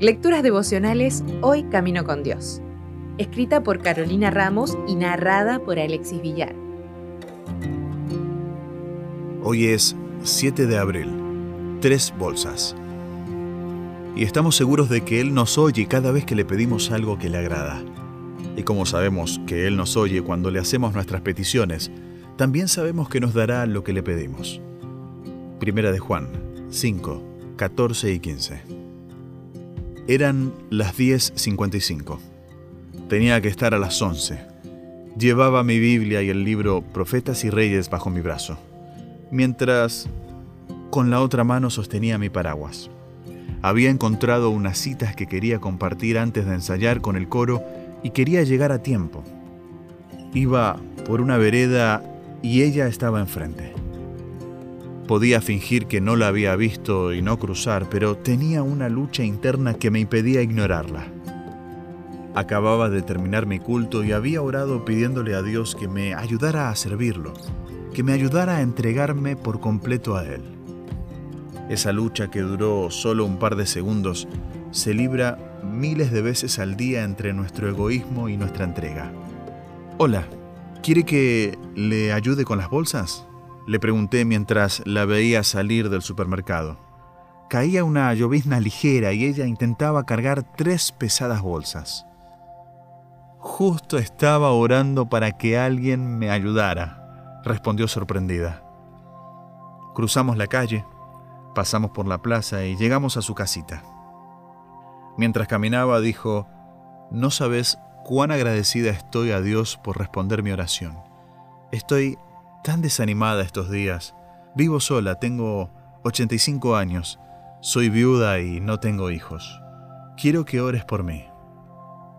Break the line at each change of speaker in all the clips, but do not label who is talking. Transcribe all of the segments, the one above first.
Lecturas devocionales Hoy Camino con Dios. Escrita por Carolina Ramos y narrada por Alexis Villar.
Hoy es 7 de abril. Tres bolsas. Y estamos seguros de que Él nos oye cada vez que le pedimos algo que le agrada. Y como sabemos que Él nos oye cuando le hacemos nuestras peticiones, también sabemos que nos dará lo que le pedimos. Primera de Juan 5, 14 y 15. Eran las 10.55. Tenía que estar a las 11. Llevaba mi Biblia y el libro Profetas y Reyes bajo mi brazo, mientras con la otra mano sostenía mi paraguas. Había encontrado unas citas que quería compartir antes de ensayar con el coro y quería llegar a tiempo. Iba por una vereda y ella estaba enfrente. Podía fingir que no la había visto y no cruzar, pero tenía una lucha interna que me impedía ignorarla. Acababa de terminar mi culto y había orado pidiéndole a Dios que me ayudara a servirlo, que me ayudara a entregarme por completo a Él. Esa lucha que duró solo un par de segundos se libra miles de veces al día entre nuestro egoísmo y nuestra entrega. Hola, ¿quiere que le ayude con las bolsas? Le pregunté mientras la veía salir del supermercado. Caía una llovizna ligera y ella intentaba cargar tres pesadas bolsas. Justo estaba orando para que alguien me ayudara, respondió sorprendida. Cruzamos la calle, pasamos por la plaza y llegamos a su casita. Mientras caminaba dijo, no sabes cuán agradecida estoy a Dios por responder mi oración. Estoy tan desanimada estos días. Vivo sola, tengo 85 años, soy viuda y no tengo hijos. Quiero que ores por mí.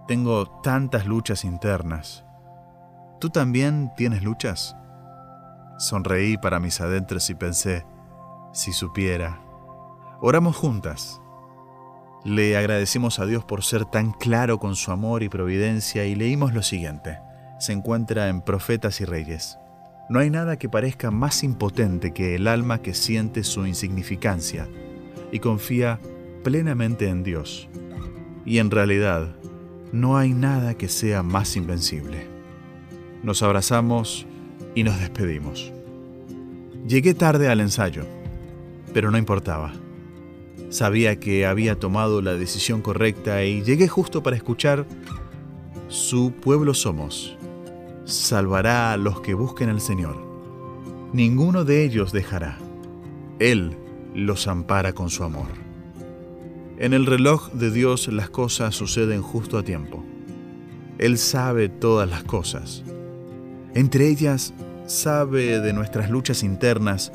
Tengo tantas luchas internas. ¿Tú también tienes luchas? Sonreí para mis adentros y pensé, si supiera. Oramos juntas. Le agradecimos a Dios por ser tan claro con su amor y providencia y leímos lo siguiente. Se encuentra en Profetas y Reyes. No hay nada que parezca más impotente que el alma que siente su insignificancia y confía plenamente en Dios. Y en realidad, no hay nada que sea más invencible. Nos abrazamos y nos despedimos. Llegué tarde al ensayo, pero no importaba. Sabía que había tomado la decisión correcta y llegué justo para escuchar Su pueblo somos salvará a los que busquen al Señor. Ninguno de ellos dejará. Él los ampara con su amor. En el reloj de Dios las cosas suceden justo a tiempo. Él sabe todas las cosas. Entre ellas sabe de nuestras luchas internas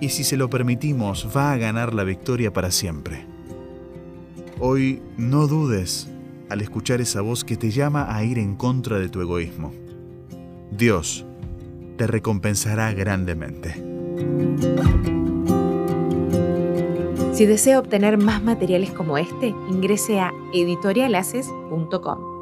y si se lo permitimos va a ganar la victoria para siempre. Hoy no dudes al escuchar esa voz que te llama a ir en contra de tu egoísmo. Dios te recompensará grandemente.
Si desea obtener más materiales como este, ingrese a editorialaces.com.